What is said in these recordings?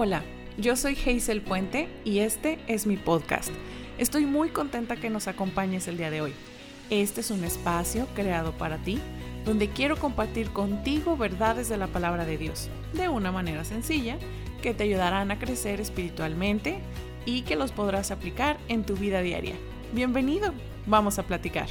Hola, yo soy Hazel Puente y este es mi podcast. Estoy muy contenta que nos acompañes el día de hoy. Este es un espacio creado para ti donde quiero compartir contigo verdades de la palabra de Dios de una manera sencilla que te ayudarán a crecer espiritualmente y que los podrás aplicar en tu vida diaria. Bienvenido, vamos a platicar.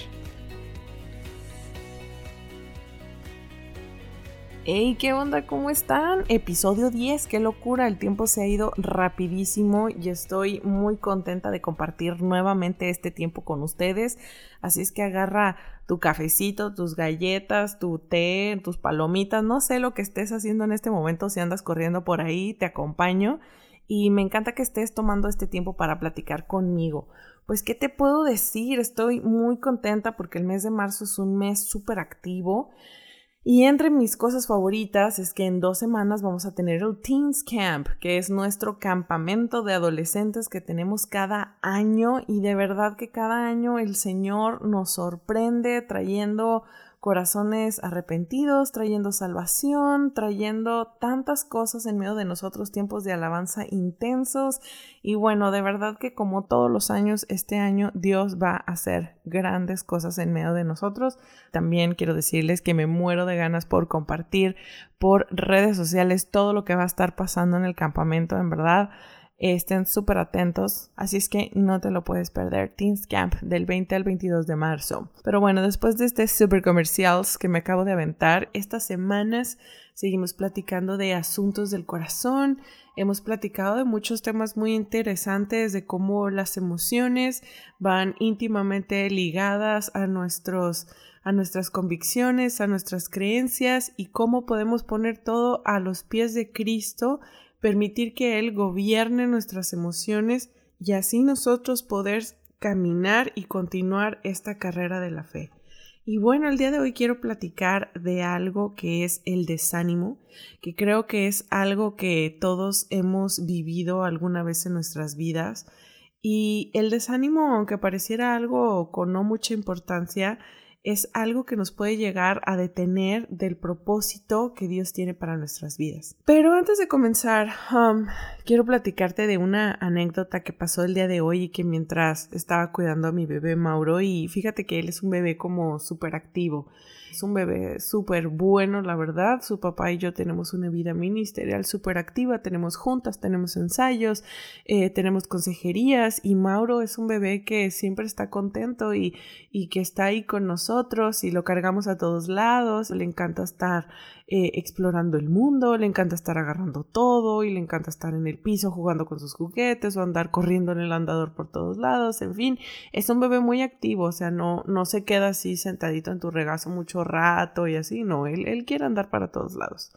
Hey, ¿qué onda? ¿Cómo están? Episodio 10, qué locura, el tiempo se ha ido rapidísimo y estoy muy contenta de compartir nuevamente este tiempo con ustedes. Así es que agarra tu cafecito, tus galletas, tu té, tus palomitas, no sé lo que estés haciendo en este momento, si andas corriendo por ahí, te acompaño y me encanta que estés tomando este tiempo para platicar conmigo. Pues, ¿qué te puedo decir? Estoy muy contenta porque el mes de marzo es un mes súper activo. Y entre mis cosas favoritas es que en dos semanas vamos a tener el Teens Camp, que es nuestro campamento de adolescentes que tenemos cada año. Y de verdad que cada año el Señor nos sorprende trayendo corazones arrepentidos, trayendo salvación, trayendo tantas cosas en medio de nosotros, tiempos de alabanza intensos. Y bueno, de verdad que como todos los años, este año Dios va a hacer grandes cosas en medio de nosotros. También quiero decirles que me muero de ganas por compartir por redes sociales todo lo que va a estar pasando en el campamento, en verdad estén súper atentos, así es que no te lo puedes perder. Teens Camp del 20 al 22 de marzo. Pero bueno, después de este super comercials que me acabo de aventar, estas semanas seguimos platicando de asuntos del corazón. Hemos platicado de muchos temas muy interesantes de cómo las emociones van íntimamente ligadas a nuestros a nuestras convicciones, a nuestras creencias y cómo podemos poner todo a los pies de Cristo permitir que Él gobierne nuestras emociones y así nosotros poder caminar y continuar esta carrera de la fe. Y bueno, el día de hoy quiero platicar de algo que es el desánimo, que creo que es algo que todos hemos vivido alguna vez en nuestras vidas. Y el desánimo, aunque pareciera algo con no mucha importancia, es algo que nos puede llegar a detener del propósito que Dios tiene para nuestras vidas. Pero antes de comenzar, um, quiero platicarte de una anécdota que pasó el día de hoy y que mientras estaba cuidando a mi bebé Mauro y fíjate que él es un bebé como súper activo. Es un bebé súper bueno, la verdad. Su papá y yo tenemos una vida ministerial súper activa. Tenemos juntas, tenemos ensayos, eh, tenemos consejerías y Mauro es un bebé que siempre está contento y, y que está ahí con nosotros y lo cargamos a todos lados. Le encanta estar eh, explorando el mundo, le encanta estar agarrando todo y le encanta estar en el piso jugando con sus juguetes o andar corriendo en el andador por todos lados, en fin, es un bebé muy activo, o sea, no, no se queda así sentadito en tu regazo mucho rato y así, no, él, él quiere andar para todos lados.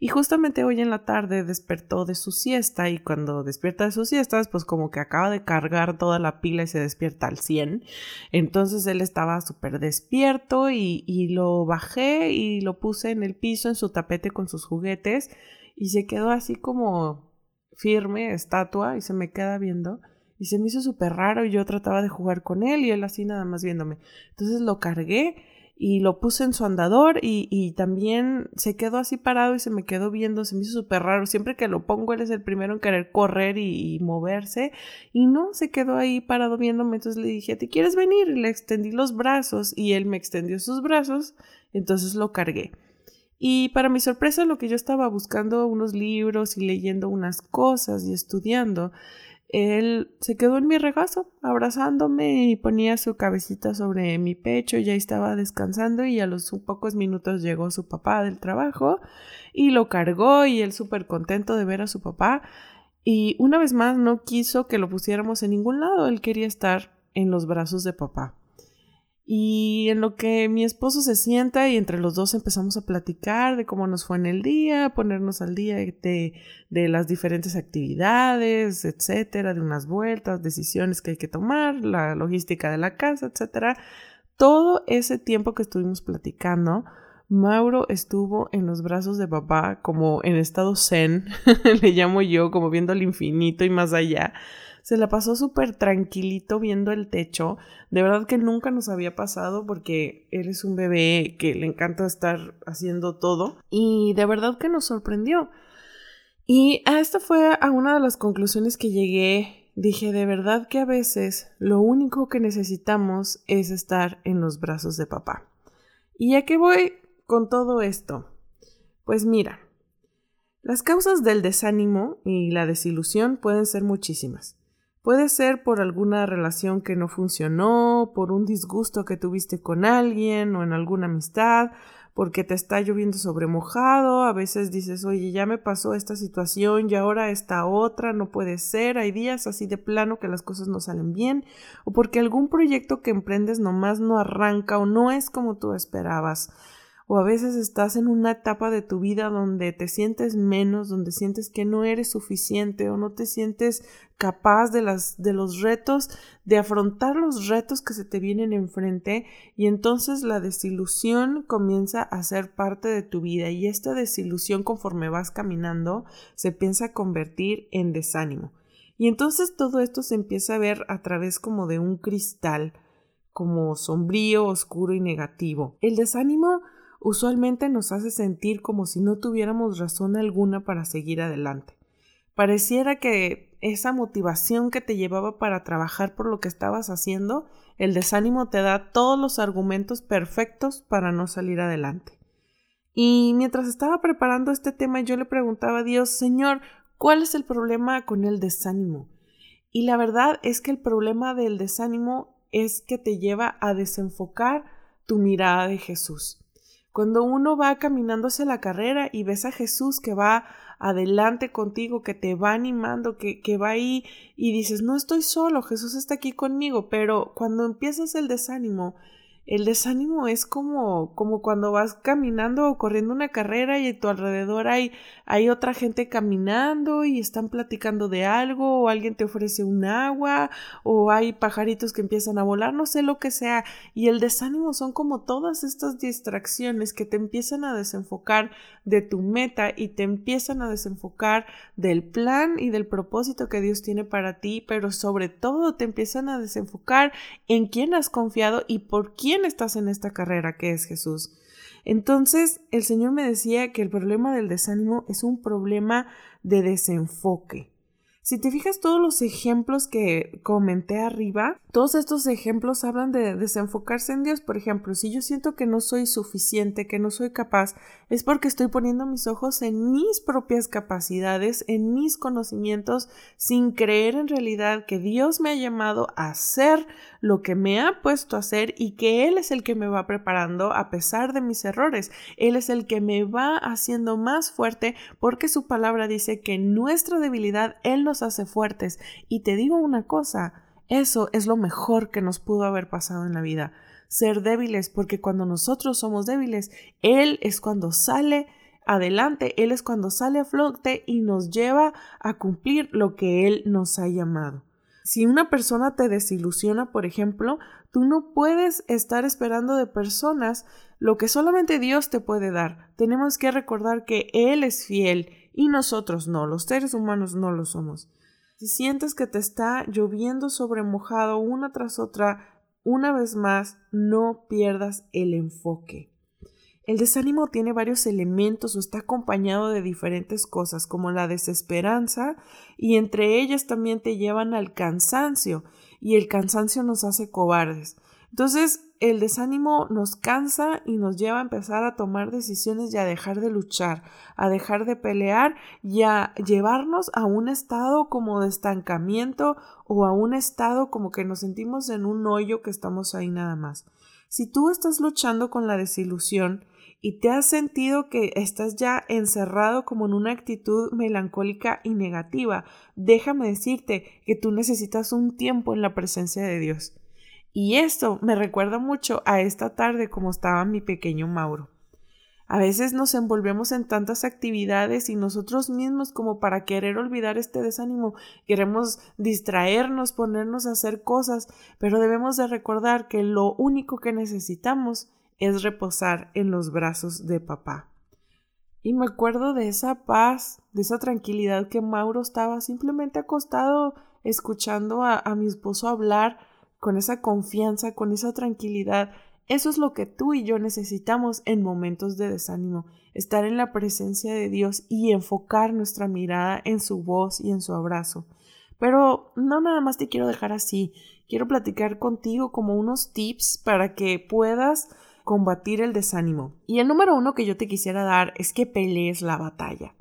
Y justamente hoy en la tarde despertó de su siesta y cuando despierta de sus siestas, pues como que acaba de cargar toda la pila y se despierta al 100. Entonces él estaba súper despierto y, y lo bajé y lo puse en el piso, en su tapete con sus juguetes y se quedó así como firme, estatua y se me queda viendo. Y se me hizo súper raro y yo trataba de jugar con él y él así nada más viéndome. Entonces lo cargué y lo puse en su andador y, y, también se quedó así parado y se me quedó viendo, se me hizo súper raro. Siempre que lo pongo, él es el primero en querer correr y, moverse y no, se quedó ahí parado viéndome. Entonces le dije, ¿te quieres venir? Le extendí los brazos y él me extendió sus brazos, entonces lo cargué. Y para mi sorpresa, lo que yo estaba buscando unos libros y leyendo unas cosas y estudiando, él se quedó en mi regazo, abrazándome y ponía su cabecita sobre mi pecho, ya estaba descansando y a los pocos minutos llegó su papá del trabajo y lo cargó y él súper contento de ver a su papá y una vez más no quiso que lo pusiéramos en ningún lado, él quería estar en los brazos de papá. Y en lo que mi esposo se sienta y entre los dos empezamos a platicar de cómo nos fue en el día, ponernos al día de, de las diferentes actividades, etcétera, de unas vueltas, decisiones que hay que tomar, la logística de la casa, etcétera. Todo ese tiempo que estuvimos platicando, Mauro estuvo en los brazos de papá como en estado zen, le llamo yo, como viendo el infinito y más allá se la pasó súper tranquilito viendo el techo. De verdad que nunca nos había pasado porque él es un bebé que le encanta estar haciendo todo. Y de verdad que nos sorprendió. Y a esto fue a una de las conclusiones que llegué. Dije, de verdad que a veces lo único que necesitamos es estar en los brazos de papá. ¿Y a qué voy con todo esto? Pues mira, las causas del desánimo y la desilusión pueden ser muchísimas. Puede ser por alguna relación que no funcionó, por un disgusto que tuviste con alguien o en alguna amistad, porque te está lloviendo sobre mojado, a veces dices, oye, ya me pasó esta situación y ahora esta otra, no puede ser, hay días así de plano que las cosas no salen bien, o porque algún proyecto que emprendes nomás no arranca o no es como tú esperabas o a veces estás en una etapa de tu vida donde te sientes menos, donde sientes que no eres suficiente o no te sientes capaz de las de los retos, de afrontar los retos que se te vienen enfrente y entonces la desilusión comienza a ser parte de tu vida y esta desilusión conforme vas caminando se piensa convertir en desánimo. Y entonces todo esto se empieza a ver a través como de un cristal, como sombrío, oscuro y negativo. El desánimo usualmente nos hace sentir como si no tuviéramos razón alguna para seguir adelante. Pareciera que esa motivación que te llevaba para trabajar por lo que estabas haciendo, el desánimo te da todos los argumentos perfectos para no salir adelante. Y mientras estaba preparando este tema yo le preguntaba a Dios, Señor, ¿cuál es el problema con el desánimo? Y la verdad es que el problema del desánimo es que te lleva a desenfocar tu mirada de Jesús. Cuando uno va caminando hacia la carrera y ves a Jesús que va adelante contigo, que te va animando, que, que va ahí y dices, no estoy solo, Jesús está aquí conmigo, pero cuando empiezas el desánimo, el desánimo es como, como cuando vas caminando o corriendo una carrera y a tu alrededor hay, hay otra gente caminando y están platicando de algo o alguien te ofrece un agua o hay pajaritos que empiezan a volar, no sé lo que sea. Y el desánimo son como todas estas distracciones que te empiezan a desenfocar de tu meta y te empiezan a desenfocar del plan y del propósito que Dios tiene para ti, pero sobre todo te empiezan a desenfocar en quién has confiado y por quién estás en esta carrera que es Jesús. Entonces el Señor me decía que el problema del desánimo es un problema de desenfoque. Si te fijas todos los ejemplos que comenté arriba, todos estos ejemplos hablan de desenfocarse en Dios. Por ejemplo, si yo siento que no soy suficiente, que no soy capaz, es porque estoy poniendo mis ojos en mis propias capacidades, en mis conocimientos, sin creer en realidad que Dios me ha llamado a hacer lo que me ha puesto a hacer y que Él es el que me va preparando a pesar de mis errores. Él es el que me va haciendo más fuerte porque su palabra dice que en nuestra debilidad Él nos hace fuertes. Y te digo una cosa, eso es lo mejor que nos pudo haber pasado en la vida. Ser débiles porque cuando nosotros somos débiles, Él es cuando sale adelante, Él es cuando sale a flote y nos lleva a cumplir lo que Él nos ha llamado. Si una persona te desilusiona, por ejemplo, tú no puedes estar esperando de personas lo que solamente Dios te puede dar. Tenemos que recordar que Él es fiel y nosotros no, los seres humanos no lo somos. Si sientes que te está lloviendo sobre mojado una tras otra, una vez más, no pierdas el enfoque. El desánimo tiene varios elementos o está acompañado de diferentes cosas como la desesperanza y entre ellas también te llevan al cansancio y el cansancio nos hace cobardes. Entonces el desánimo nos cansa y nos lleva a empezar a tomar decisiones y a dejar de luchar, a dejar de pelear y a llevarnos a un estado como de estancamiento o a un estado como que nos sentimos en un hoyo que estamos ahí nada más. Si tú estás luchando con la desilusión, y te has sentido que estás ya encerrado como en una actitud melancólica y negativa, déjame decirte que tú necesitas un tiempo en la presencia de Dios. Y esto me recuerda mucho a esta tarde como estaba mi pequeño Mauro. A veces nos envolvemos en tantas actividades y nosotros mismos como para querer olvidar este desánimo queremos distraernos, ponernos a hacer cosas, pero debemos de recordar que lo único que necesitamos es reposar en los brazos de papá. Y me acuerdo de esa paz, de esa tranquilidad que Mauro estaba simplemente acostado escuchando a, mi esposo hablar con esa confianza, con esa tranquilidad. Eso es lo que tú y yo necesitamos en momentos de desánimo, estar en la presencia de Dios y enfocar nuestra mirada en su voz y en su abrazo. Pero no nada más te quiero dejar así, quiero platicar contigo como unos tips para que puedas combatir el desánimo. Y el número uno que yo te quisiera dar es que pelees la batalla.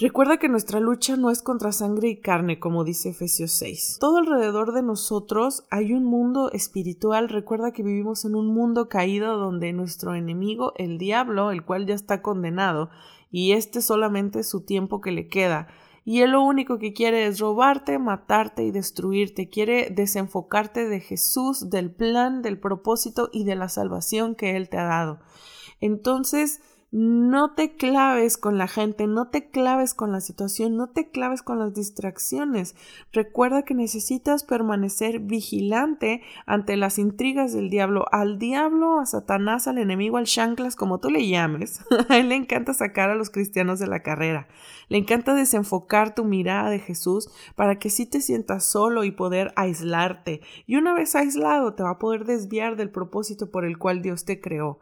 Recuerda que nuestra lucha no es contra sangre y carne, como dice Efesios 6. Todo alrededor de nosotros hay un mundo espiritual. Recuerda que vivimos en un mundo caído donde nuestro enemigo, el diablo, el cual ya está condenado, y este solamente es su tiempo que le queda. Y él lo único que quiere es robarte, matarte y destruirte. Quiere desenfocarte de Jesús, del plan, del propósito y de la salvación que él te ha dado. Entonces, no te claves con la gente, no te claves con la situación, no te claves con las distracciones. Recuerda que necesitas permanecer vigilante ante las intrigas del diablo. Al diablo, a Satanás, al enemigo, al chanclas, como tú le llames. a él le encanta sacar a los cristianos de la carrera. Le encanta desenfocar tu mirada de Jesús para que sí te sientas solo y poder aislarte. Y una vez aislado, te va a poder desviar del propósito por el cual Dios te creó.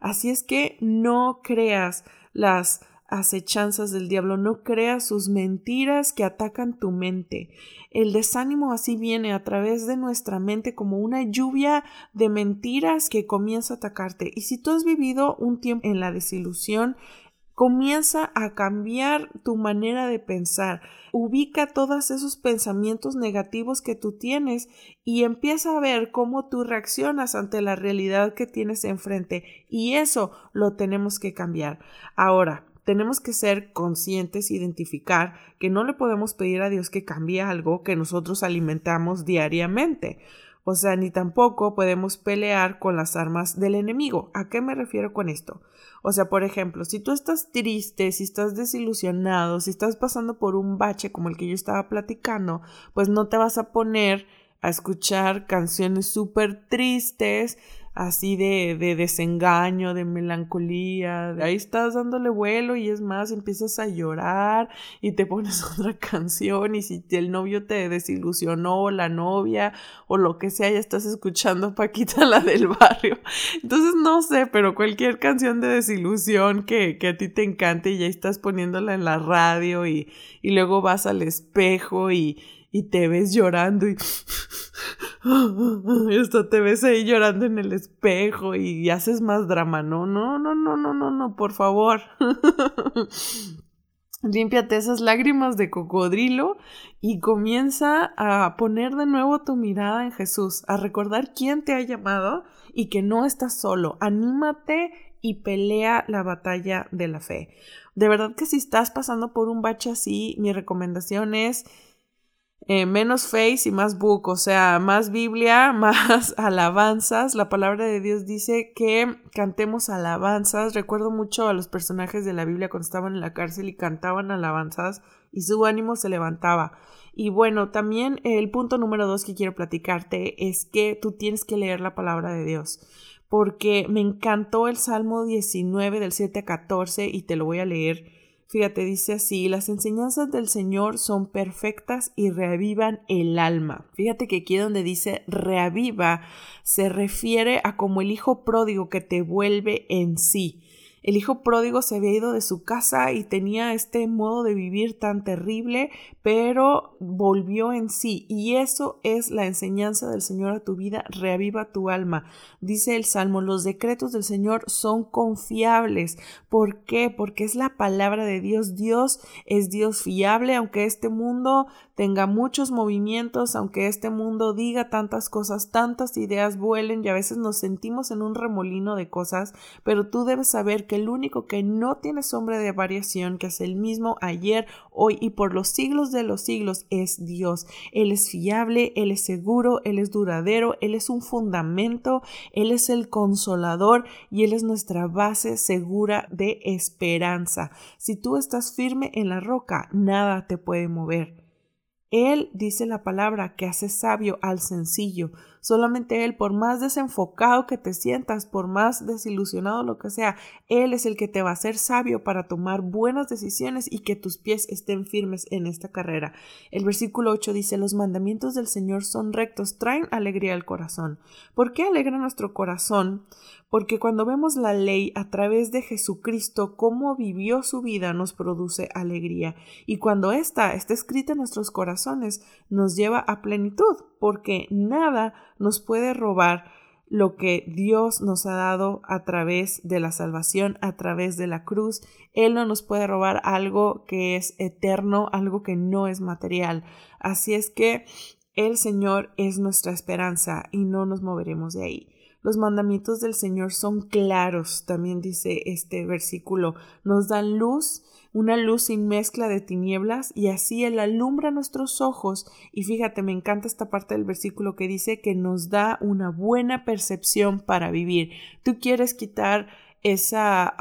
Así es que no creas las acechanzas del diablo, no creas sus mentiras que atacan tu mente. El desánimo así viene a través de nuestra mente como una lluvia de mentiras que comienza a atacarte. Y si tú has vivido un tiempo en la desilusión, Comienza a cambiar tu manera de pensar. Ubica todos esos pensamientos negativos que tú tienes y empieza a ver cómo tú reaccionas ante la realidad que tienes enfrente. Y eso lo tenemos que cambiar. Ahora, tenemos que ser conscientes, identificar que no le podemos pedir a Dios que cambie algo que nosotros alimentamos diariamente. O sea, ni tampoco podemos pelear con las armas del enemigo. ¿A qué me refiero con esto? O sea, por ejemplo, si tú estás triste, si estás desilusionado, si estás pasando por un bache como el que yo estaba platicando, pues no te vas a poner a escuchar canciones súper tristes así de, de desengaño, de melancolía, ahí estás dándole vuelo y es más, empiezas a llorar y te pones otra canción y si el novio te desilusionó o la novia o lo que sea, ya estás escuchando Paquita la del barrio. Entonces no sé, pero cualquier canción de desilusión que, que a ti te encante y ya estás poniéndola en la radio y, y luego vas al espejo y, y te ves llorando y esto te ves ahí llorando en el espejo y haces más drama. No, no, no, no, no, no, no, por favor. Límpiate esas lágrimas de cocodrilo y comienza a poner de nuevo tu mirada en Jesús, a recordar quién te ha llamado y que no estás solo. Anímate y pelea la batalla de la fe. De verdad que si estás pasando por un bache así, mi recomendación es eh, menos face y más book, o sea, más Biblia, más alabanzas. La palabra de Dios dice que cantemos alabanzas. Recuerdo mucho a los personajes de la Biblia cuando estaban en la cárcel y cantaban alabanzas y su ánimo se levantaba. Y bueno, también el punto número dos que quiero platicarte es que tú tienes que leer la palabra de Dios porque me encantó el Salmo 19 del 7 a 14 y te lo voy a leer Fíjate, dice así, las enseñanzas del Señor son perfectas y reavivan el alma. Fíjate que aquí donde dice reaviva se refiere a como el hijo pródigo que te vuelve en sí. El hijo pródigo se había ido de su casa y tenía este modo de vivir tan terrible, pero volvió en sí. Y eso es la enseñanza del Señor a tu vida. Reaviva tu alma. Dice el Salmo, los decretos del Señor son confiables. ¿Por qué? Porque es la palabra de Dios. Dios es Dios fiable, aunque este mundo tenga muchos movimientos, aunque este mundo diga tantas cosas, tantas ideas vuelen y a veces nos sentimos en un remolino de cosas, pero tú debes saber que el único que no tiene sombra de variación, que es el mismo ayer, hoy y por los siglos de los siglos, es Dios. Él es fiable, Él es seguro, Él es duradero, Él es un fundamento, Él es el consolador y Él es nuestra base segura de esperanza. Si tú estás firme en la roca, nada te puede mover. Él dice la palabra que hace sabio al sencillo. Solamente Él, por más desenfocado que te sientas, por más desilusionado lo que sea, Él es el que te va a hacer sabio para tomar buenas decisiones y que tus pies estén firmes en esta carrera. El versículo 8 dice, los mandamientos del Señor son rectos, traen alegría al corazón. ¿Por qué alegra nuestro corazón? Porque cuando vemos la ley a través de Jesucristo, cómo vivió su vida, nos produce alegría. Y cuando esta está escrita en nuestros corazones, nos lleva a plenitud, porque nada nos puede robar lo que Dios nos ha dado a través de la salvación, a través de la cruz. Él no nos puede robar algo que es eterno, algo que no es material. Así es que el Señor es nuestra esperanza y no nos moveremos de ahí. Los mandamientos del Señor son claros, también dice este versículo. Nos dan luz, una luz sin mezcla de tinieblas, y así Él alumbra nuestros ojos. Y fíjate, me encanta esta parte del versículo que dice que nos da una buena percepción para vivir. Tú quieres quitar esa,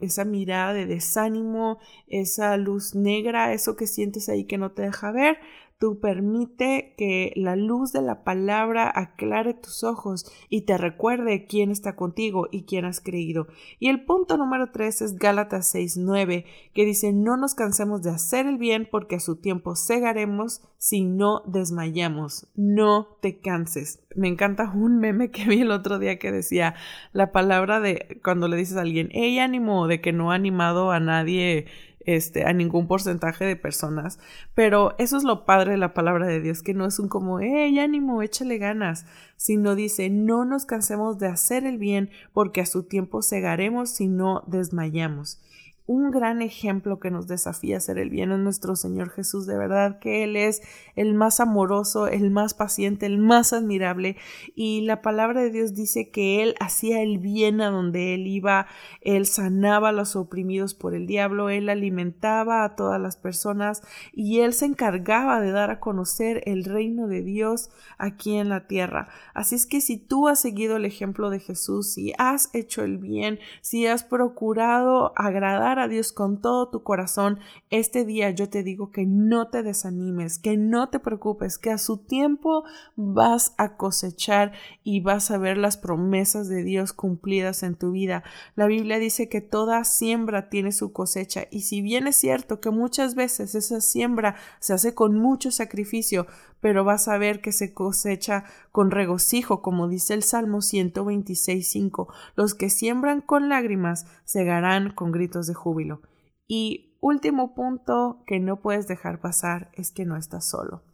esa mirada de desánimo, esa luz negra, eso que sientes ahí que no te deja ver, Tú permite que la luz de la palabra aclare tus ojos y te recuerde quién está contigo y quién has creído. Y el punto número tres es Gálatas 6.9, que dice, no nos cansemos de hacer el bien porque a su tiempo cegaremos si no desmayamos. No te canses. Me encanta un meme que vi el otro día que decía la palabra de cuando le dices a alguien, hey ánimo, de que no ha animado a nadie este, a ningún porcentaje de personas, pero eso es lo padre de la palabra de Dios, que no es un como, hey, ánimo, échale ganas, sino dice, no nos cansemos de hacer el bien, porque a su tiempo cegaremos si no desmayamos un gran ejemplo que nos desafía a hacer el bien es nuestro Señor Jesús. De verdad que Él es el más amoroso, el más paciente, el más admirable. Y la palabra de Dios dice que Él hacía el bien a donde Él iba. Él sanaba a los oprimidos por el diablo. Él alimentaba a todas las personas. Y Él se encargaba de dar a conocer el reino de Dios aquí en la tierra. Así es que si tú has seguido el ejemplo de Jesús, si has hecho el bien, si has procurado agradar a Dios con todo tu corazón, este día yo te digo que no te desanimes, que no te preocupes, que a su tiempo vas a cosechar y vas a ver las promesas de Dios cumplidas en tu vida. La Biblia dice que toda siembra tiene su cosecha y si bien es cierto que muchas veces esa siembra se hace con mucho sacrificio, pero vas a ver que se cosecha con regocijo, como dice el Salmo 126.5. Los que siembran con lágrimas segarán con gritos de júbilo. Y último punto que no puedes dejar pasar es que no estás solo.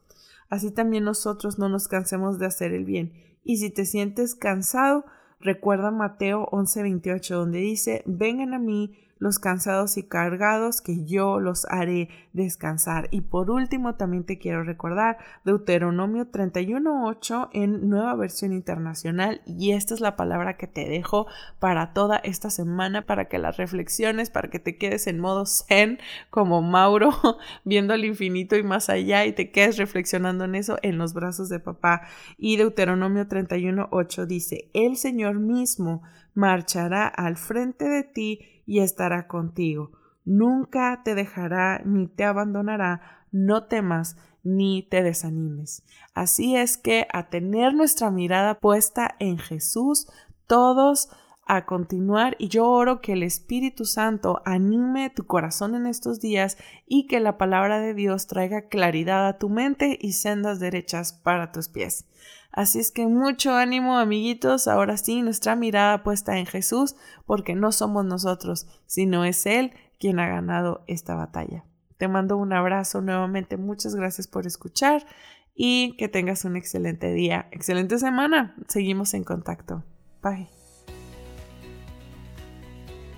Así también nosotros no nos cansemos de hacer el bien. Y si te sientes cansado, recuerda Mateo 11:28, donde dice, vengan a mí los cansados y cargados, que yo los haré descansar. Y por último, también te quiero recordar Deuteronomio 31.8 en nueva versión internacional. Y esta es la palabra que te dejo para toda esta semana, para que las reflexiones, para que te quedes en modo zen como Mauro, viendo al infinito y más allá y te quedes reflexionando en eso en los brazos de papá. Y Deuteronomio 31.8 dice, el Señor mismo marchará al frente de ti y estará contigo. Nunca te dejará ni te abandonará. No temas ni te desanimes. Así es que a tener nuestra mirada puesta en Jesús, todos a continuar y yo oro que el Espíritu Santo anime tu corazón en estos días y que la palabra de Dios traiga claridad a tu mente y sendas derechas para tus pies. Así es que mucho ánimo amiguitos, ahora sí, nuestra mirada puesta en Jesús, porque no somos nosotros, sino es Él quien ha ganado esta batalla. Te mando un abrazo nuevamente, muchas gracias por escuchar y que tengas un excelente día, excelente semana. Seguimos en contacto. Bye.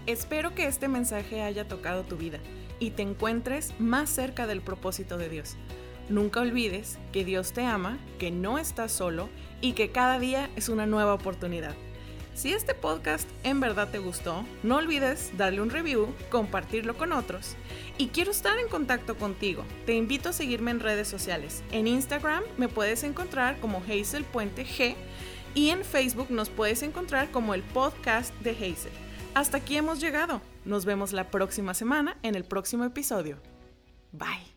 Espero que este mensaje haya tocado tu vida y te encuentres más cerca del propósito de Dios. Nunca olvides que Dios te ama, que no estás solo y que cada día es una nueva oportunidad. Si este podcast en verdad te gustó, no olvides darle un review, compartirlo con otros. Y quiero estar en contacto contigo. Te invito a seguirme en redes sociales. En Instagram me puedes encontrar como Hazel Puente G y en Facebook nos puedes encontrar como el podcast de Hazel. Hasta aquí hemos llegado. Nos vemos la próxima semana en el próximo episodio. Bye.